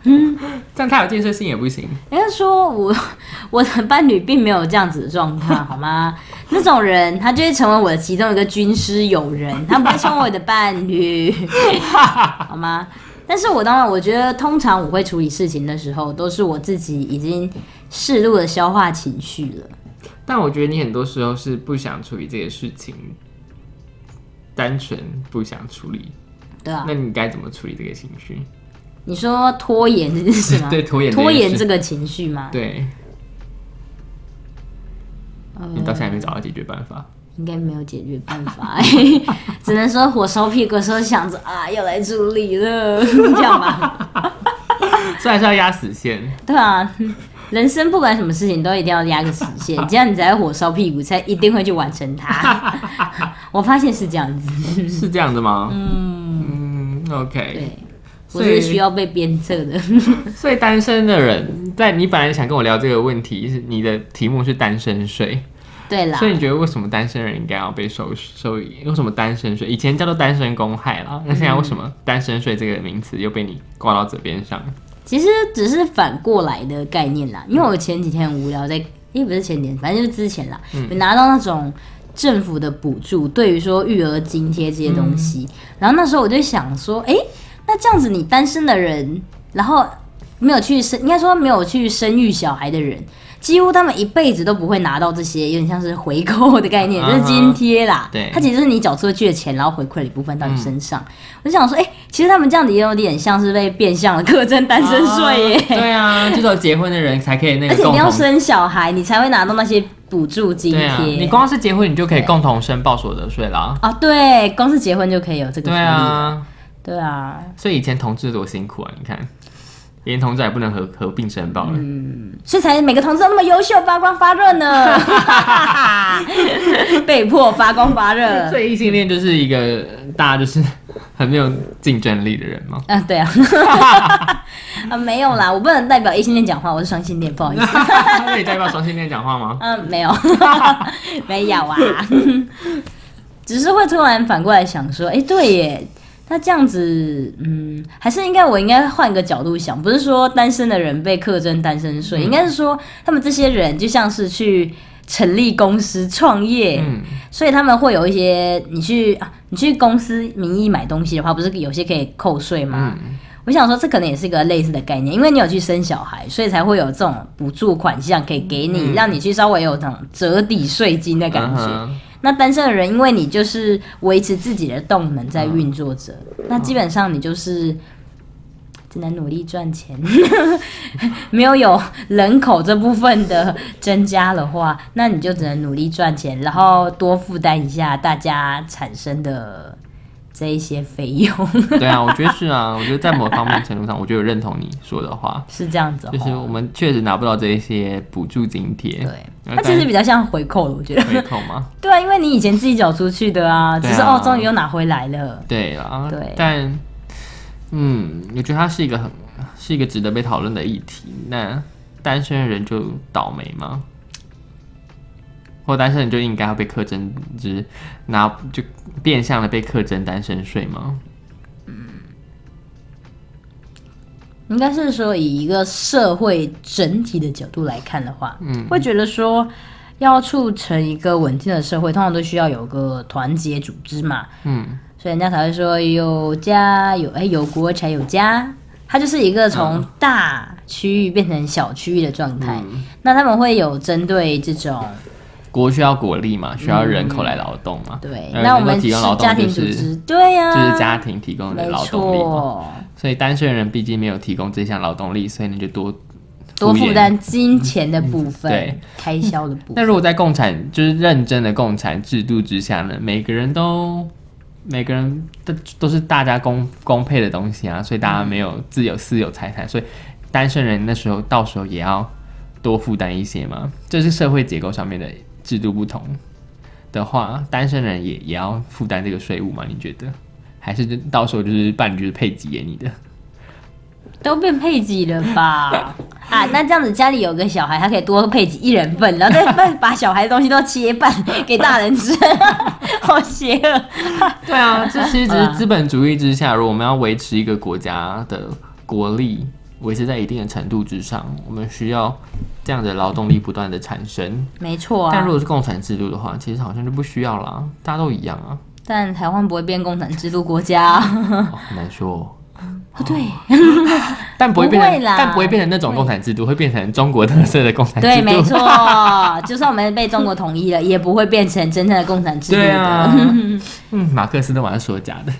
这样太有建设性也不行。人家说我 我的伴侣并没有这样子的状况，好吗？那种人他就会成为我的其中一个军师友人，他不会成为我的伴侣，好吗？但是我当然，我觉得通常我会处理事情的时候，都是我自己已经适度的消化情绪了。但我觉得你很多时候是不想处理这些事情，单纯不想处理。对啊那，你该怎么处理这个情绪？你说拖延这件事吗？对拖延拖延这个情绪吗？对呃你到现在还没找到解决办法。应该没有解决办法，只能说火烧屁股的时候想着啊，要来处理了，这样吧。所以还是要压死线。对啊，人生不管什么事情都一定要压个死线，这样你才火烧屁股，才一定会去完成它。我发现是这样子，是这样的吗？嗯 o k 对，所以我是需要被鞭策的。所以单身的人，在你本来想跟我聊这个问题，是你的题目是单身税，对啦所，以你觉得为什么单身人应该要被收收？为什么单身税以前叫做单身公害啦，那现在为什么单身税这个名词又被你挂到嘴边上？其实只是反过来的概念啦。因为我前几天很无聊在，因为不是前天，反正就是之前啦，有拿到那种政府的补助，对于说育儿津贴这些东西。然后那时候我就想说，哎、那这样子你单身的人，然后没有去生，应该说没有去生育小孩的人。几乎他们一辈子都不会拿到这些，有点像是回扣的概念，就是津贴啦。对它其实是你缴出去的钱，然后回馈了一部分到你身上。我就想说，哎、其实他们这样子也有点像是被变相的课征单身税耶。啊 对啊，就只有结婚的人才可以那个而且。你要生小孩，你才会拿到那些补助津贴。啊，你光是结婚，你就可以共同申报所得税啦。啊，对，光是结婚就可以有这个福对利。啊，对啊，所以以前同志多辛苦啊！你看，连同志也不能合合并申报了。所以才每个同志都那么优秀，发光发热呢，被迫发光发热。所以异性恋就是一个大家就是很没有竞争力的人吗。啊，对啊，啊没有啦，我不能代表异性恋讲话，我是双性恋，不好意思。那你代表双性恋讲话吗？嗯，没有，没有啊，只是会突然反过来想说，哎、对耶，那这样子，嗯，还是应该我应该换个角度想，不是说单身的人被课征单身税，应该是说他们这些人就像是去成立公司创业，嗯，所以他们会有一些，你去啊，你去公司名义买东西的话，不是有些可以扣税吗？嗯。我想说，这可能也是一个类似的概念，因为你有去生小孩，所以才会有这种补助款项可以给你，让你去稍微有这种折抵税金的感觉。那单身的人，因为你就是维持自己的动能在运作着，那基本上你就是只能努力赚钱，没有有人口这部分的增加的话，那你就只能努力赚钱，然后多负担一下大家产生的这一些费用，对啊，我觉得是啊，我觉得在某方面程度上，我就有认同你说的话，是这样子哦。就是我们确实拿不到这一些补助津贴，对，呃它其实比较像回扣了，我觉得。回扣吗？对啊，因为你以前自己缴出去的啊，只是哦，终于又拿回来了。对啊，对但嗯，我觉得它是一个很是一个值得被讨论的议题。那单身的人就倒霉吗？或单身人就应该要被课征，就是拿就变相的被课征单身税吗？嗯应该是说以一个社会整体的角度来看的话，嗯，会觉得说要促成一个稳定的社会，通常都需要有个团结组织嘛，嗯，所以人家才会说有家有哎有国才有家，它就是一个从大区域变成小区域的状态。嗯。那他们会有针对这种国需要国力嘛，需要人口来劳动嘛。对，呃那我们提供劳动家庭就是对呀、就是家庭提供的没劳动力嘛，错。所以单身人毕竟没有提供这项劳动力，所以你就多多负衍担金钱的部分，对开销的部分。那如果在共产就是认真的共产制度之下呢，每个人都每个人都都是大家公公配的东西啊，所以大家没有自有私有财产，所以单身人那时候到时候也要多负担一些嘛。这是社会结构上面的制度不同的话，单身人也也要负担这个税务吗？你觉得？还是到时候就是伴侣就是配给给你的？都变配给了吧？啊，那这样子家里有个小孩，他可以多配给一人份，然后再把把小孩的东西都切半给大人吃，好邪恶。对啊，这其实只是 资本主义之下，如果我们要维持一个国家的国力维持在一定的程度之上，我们需要这样的劳动力不断的产生。没错啊但如，果是共产制度的话，其实好像就不需要啦，大家都一样啊。但台湾不会变共产制度国家。哦，很难说哦。哦，对 但不会变但不会变成那种共产制度，会变成中国特色的共产制度。对，没错，就算我们被中国统一了，也不会变成真正的共产制度的。对啊，嗯，马克思都晚上说假的。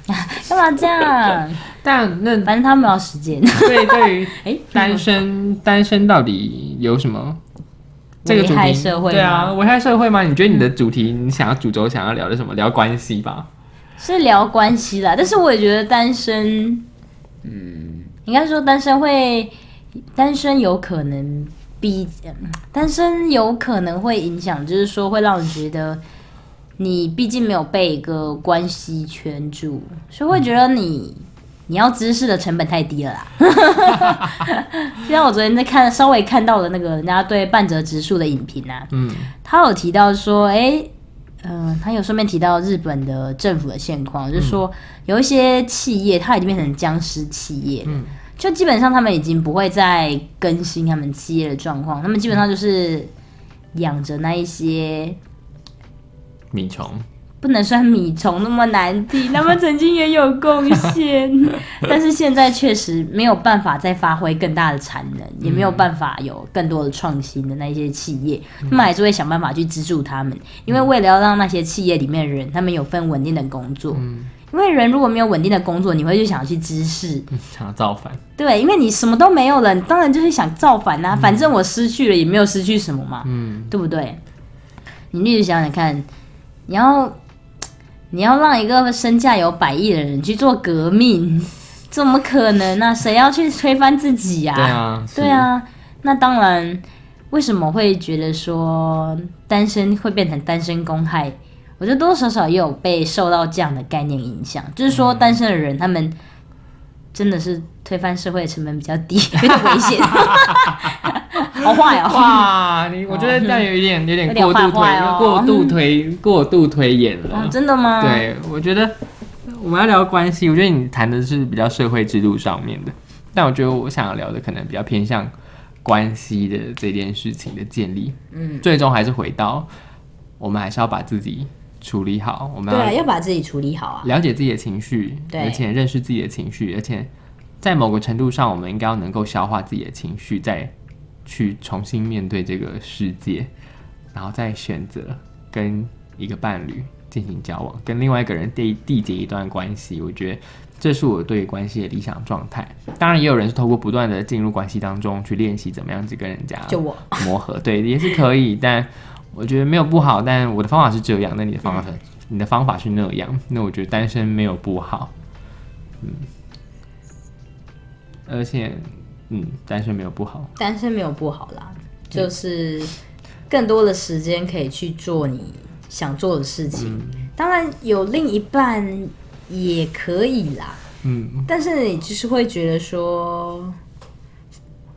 干嘛这样？但那反正他们有时间。对对于哎，单身单身到底有什么？这个主题社会对啊，危害社会吗？你觉得你的主题，你想要主轴想要聊的什么？聊关系吧。是聊关系啦，但是我也觉得单身，嗯，应该说单身会，单身有可能比，嗯单身有可能会影响，就是说会让人觉得你毕竟没有被一个关系圈住，所以会觉得你。你要知识的成本太低了啦，就像我昨天在看，稍微看到了那个人家对半泽直树的影评啊，嗯他有提到说，哎、嗯，他有顺便提到日本的政府的现况，就是说有一些企业它已经变成僵尸企业，嗯就基本上他们已经不会再更新他们企业的状况，他们基本上就是养着那一些。米虫，不能算米虫那么难听，他们曾经也有贡献，但是现在确实没有办法再发挥更大的产能，也没有办法有更多的创新的那一些企业，他们还是会想办法去资助他们，因为为了要让那些企业里面的人，他们有份稳定的工作。因为人如果没有稳定的工作，你会去想要去知识，想要造反。对，因为你什么都没有了，你当然就是想造反啊。反正我失去了也没有失去什么嘛，嗯，对不对？你例如想想看，你要你要让一个身价有百亿的人去做革命，怎么可能呢、谁要去推翻自己呀、对啊，对，啊，那当然，为什么会觉得说单身会变成单身公害？我觉得多多少少也有被受到这样的概念影响，就是说单身的人他们真的是推翻社会的成本比较低，有 点危险，好坏哦。哇，你我觉得这样有一点有点过度推过度推过度推演哦了。真的吗？，对，我觉得我们要聊关系，我觉得你谈的是比较社会制度上面的，但我觉得我想要聊的可能比较偏向关系的这件事情的建立。嗯，最终还是回到我们还是要把自己处理好，我们对啊，要要把自己处理好啊。了解自己的情绪，对而且认识自己的情绪，而且在某个程度上，我们应该要能够消化自己的情绪，再去重新面对这个世界，然后再选择跟一个伴侣进行交往，跟另外一个人缔缔结一段关系。我觉得这是我对关系的理想状态。当然，也有人是透过不断的进入关系当中去练习怎么样子跟人家就我，磨合，对，也是可以，但我觉得没有不好，但我的方法是这样，那你的方法是、你的方法是那样，那我觉得单身没有不好，嗯，而且，嗯，单身没有不好，单身没有不好啦，就是更多的时间可以去做你想做的事情。嗯当然有另一半也可以啦，嗯但是你就是会觉得说，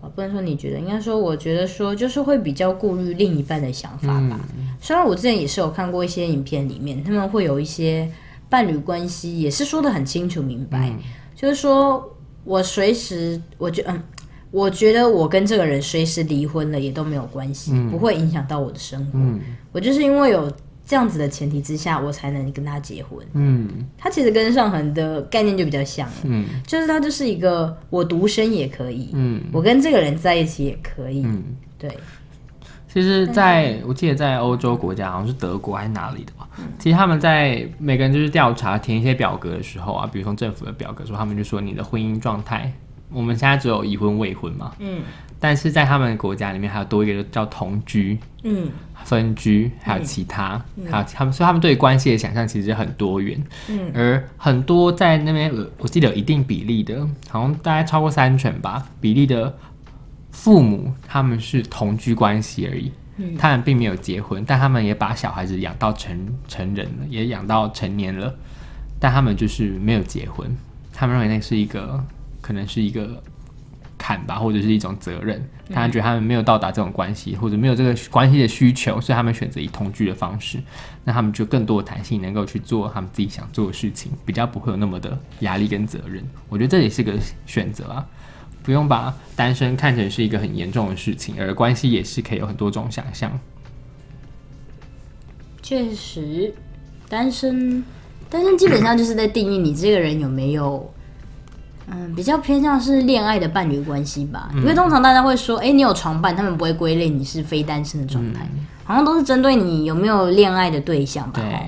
我不能说你觉得，应该说我觉得说，就是会比较顾虑另一半的想法吧。虽然我之前也是有看过一些影片，里面他们会有一些伴侣关系，也是说的很清楚明白，就是说我随时，我觉嗯。我觉得我跟这个人随时离婚了也都没有关系，不会影响到我的生活。嗯我就是因为有这样子的前提之下，我才能跟他结婚。嗯他其实跟上恒的概念就比较像了，嗯就是他就是一个我独身也可以，嗯我跟这个人在一起也可以，嗯。对，其实在，我记得在欧洲国家，好像是德国还是哪里的吧。其实他们在每个人就是调查填一些表格的时候啊，比如说政府的表格说，他们就说你的婚姻状态，我们现在只有已婚未婚嘛，嗯。但是在他们国家里面还有多一个叫同居、嗯。分居，还有其他，还有他们，所以他们对关系的想象其实很多元。嗯，而很多在那边，呃我记得有一定比例的，好像大概超过三成吧，比例的父母他们是同居关系而已，嗯。他们并没有结婚，但他们也把小孩子养到成成人了，也养到成年了，但他们就是没有结婚，他们认为那是一个可能是一个坎吧，或者是一种责任，他觉得他们没有到达这种关系，或者没有这个关系的需求，所以他们选择以同居的方式，那他们就更多的弹性，能够去做他们自己想做的事情，比较不会有那么的压力跟责任。我觉得这也是个选择啊，不用把单身看成是一个很严重的事情，而关系也是可以有很多种想象。确实，单身，单身基本上就是在定义你这个人有没有，嗯，比较偏向是恋爱的伴侣关系吧。因为通常大家会说，哎、你有床伴，他们不会归类你是非单身的状态，好像都是针对你有没有恋爱的对象吧。对齁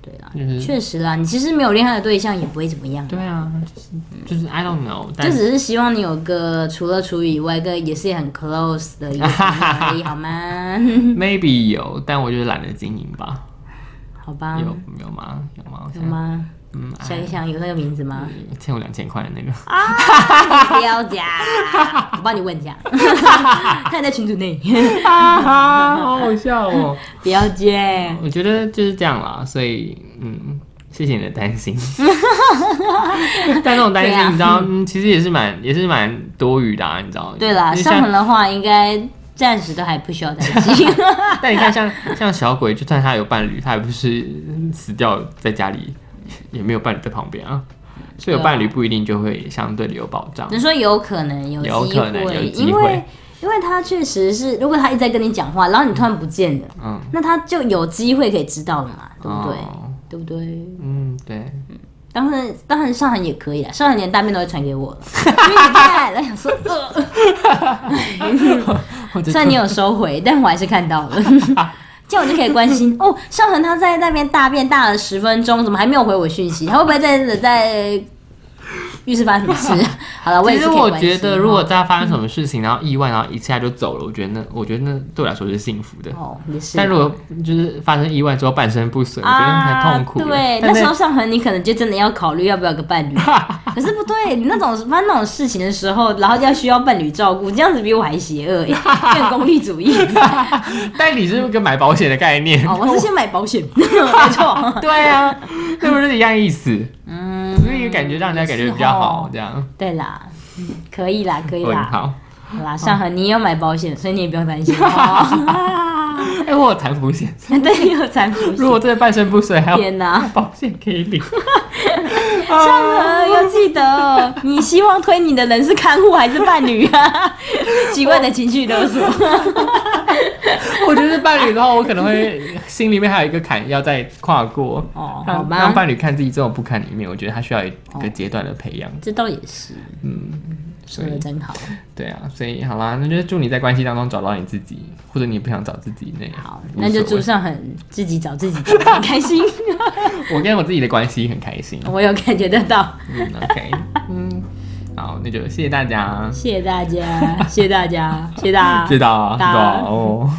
对啦就是，确实啦，你其实没有恋爱的对象也不会怎么样。对啊，就是就是 I don't know，就但只是希望你有个除了处以外，一个也是很 close 的一个朋友而已，好吗？maybe 有，但我就是懒得经营吧。好吧，有有吗？有吗？有吗？嗯，想一想，有那个名字吗？欠我两千块的那个。不要讲，我帮你问一下，他也在群组内，哈哈，好好笑哦！不要接。我觉得就是这样啦，所以嗯，谢谢你的担心。但那种担心，你知道，嗯，其实也是蛮也是蛮多余的啊，你知道？对啦，上门的话，应该暂时都还不需要担心。但你看像，像小鬼，就算他有伴侣，他也不是死掉在家里，也没有伴侣在旁边啊。所以有伴侣不一定就会相对的有保障。你说有可能有机有可能有会，机会因为因为他确实是，如果他一直在跟你讲话，然后你突然不见了，嗯，那他就有机会可以知道了嘛，对不对？哦对不对？嗯，对，当然，当然，上海也可以啊，上海连大便都会传给我了，因为你太想说，呃，虽然你有收回，但我还是看到了。这样我就可以关心 哦，上恒他在那边大便大了十分钟，怎么还没有回我讯息？他会不会在在浴室发生什么事？好了，我也其实我觉得，如果大家发生什么事情，然后意外，然后一下就走了，我觉得那，我觉得那对我来说是幸福的。哦也是，但如果就是发生意外之后半身不遂，我觉得很痛苦对，那时候上恒你可能就真的要考虑要不要有个伴侣。可是不对，你那种发生那种事情的时候，然后要需要伴侣照顾，这样子比我还邪恶耶，更功利主义。但你是跟买保险的概念。哦，我是先买保险，没错。对啊，是不是一样意思？嗯，感觉让人家感觉比较好，这样对啦，嗯可以啦，可以啦。好。好啦，上河你也有买保险，所以你也不用担心。哦、哎，我有残服险，对，有残服险。如果真的半身不遂，还有天哪！保险可以领。上恒要记得，你希望推你的人是看护还是伴侣啊？奇怪的情绪勒索。我觉得是伴侣的话，我可能会心里面还有一个坎要再跨过。哦，好让让，伴侣看自己这种不堪的一面，我觉得他需要一个阶段的培养。这倒也是，嗯，说的真好。对啊，所以好啦，那就祝你在关系当中找到你自己，或者你不想找自己那样好，那就祝上很自己找自己很开心。我跟我自己的关系很开心。我有感觉得到，嗯，OK，嗯，好，那就谢谢大家，谢谢大家，谢谢大家，谢谢大家，知道啊，知大家哦。